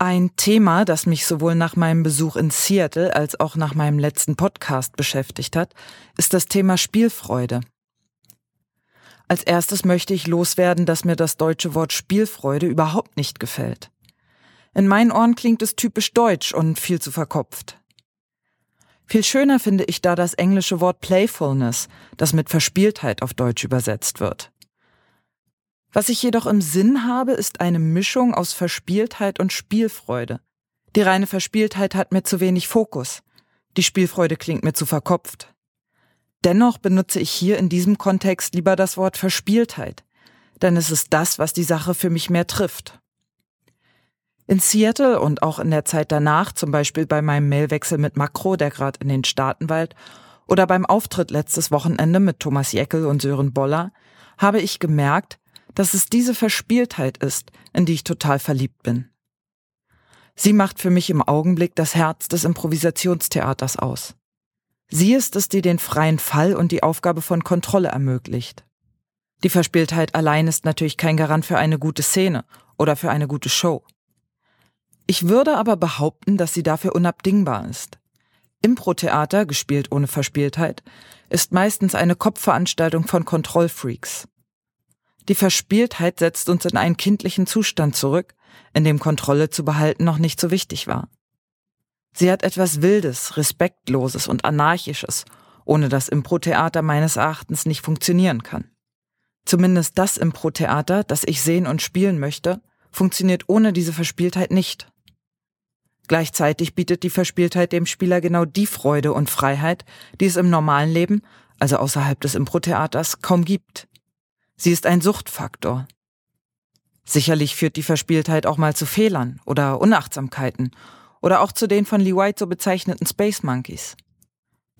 Ein Thema, das mich sowohl nach meinem Besuch in Seattle als auch nach meinem letzten Podcast beschäftigt hat, ist das Thema Spielfreude. Als erstes möchte ich loswerden, dass mir das deutsche Wort Spielfreude überhaupt nicht gefällt. In meinen Ohren klingt es typisch deutsch und viel zu verkopft. Viel schöner finde ich da das englische Wort Playfulness, das mit Verspieltheit auf Deutsch übersetzt wird. Was ich jedoch im Sinn habe, ist eine Mischung aus Verspieltheit und Spielfreude. Die reine Verspieltheit hat mir zu wenig Fokus. Die Spielfreude klingt mir zu verkopft. Dennoch benutze ich hier in diesem Kontext lieber das Wort Verspieltheit, denn es ist das, was die Sache für mich mehr trifft. In Seattle und auch in der Zeit danach, zum Beispiel bei meinem Mailwechsel mit Makro, der gerade in den Staaten weilt, oder beim Auftritt letztes Wochenende mit Thomas Jeckel und Sören Boller, habe ich gemerkt, dass es diese Verspieltheit ist, in die ich total verliebt bin. Sie macht für mich im Augenblick das Herz des Improvisationstheaters aus. Sie ist es, die den freien Fall und die Aufgabe von Kontrolle ermöglicht. Die Verspieltheit allein ist natürlich kein Garant für eine gute Szene oder für eine gute Show. Ich würde aber behaupten, dass sie dafür unabdingbar ist. Impro-Theater, gespielt ohne Verspieltheit, ist meistens eine Kopfveranstaltung von Kontrollfreaks. Die Verspieltheit setzt uns in einen kindlichen Zustand zurück, in dem Kontrolle zu behalten noch nicht so wichtig war. Sie hat etwas Wildes, Respektloses und Anarchisches, ohne das Impro-Theater meines Erachtens nicht funktionieren kann. Zumindest das Impro-Theater, das ich sehen und spielen möchte, funktioniert ohne diese Verspieltheit nicht. Gleichzeitig bietet die Verspieltheit dem Spieler genau die Freude und Freiheit, die es im normalen Leben, also außerhalb des Impro-Theaters, kaum gibt. Sie ist ein Suchtfaktor. Sicherlich führt die Verspieltheit auch mal zu Fehlern oder Unachtsamkeiten oder auch zu den von Lee White so bezeichneten Space Monkeys.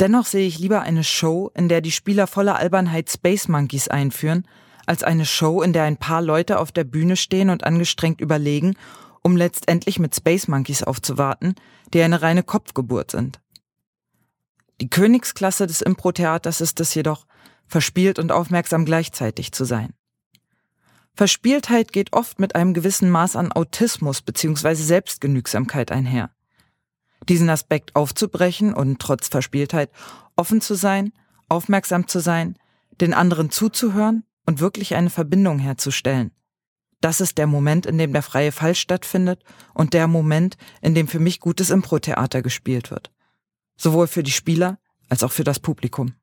Dennoch sehe ich lieber eine Show, in der die Spieler voller Albernheit Space Monkeys einführen, als eine Show, in der ein paar Leute auf der Bühne stehen und angestrengt überlegen, um letztendlich mit Space Monkeys aufzuwarten, die eine reine Kopfgeburt sind. Die Königsklasse des Impro-Theaters ist es jedoch, verspielt und aufmerksam gleichzeitig zu sein. Verspieltheit geht oft mit einem gewissen Maß an Autismus bzw. Selbstgenügsamkeit einher. Diesen Aspekt aufzubrechen und trotz Verspieltheit offen zu sein, aufmerksam zu sein, den anderen zuzuhören und wirklich eine Verbindung herzustellen. Das ist der Moment, in dem der freie Fall stattfindet und der Moment, in dem für mich gutes Impro-Theater gespielt wird. Sowohl für die Spieler als auch für das Publikum.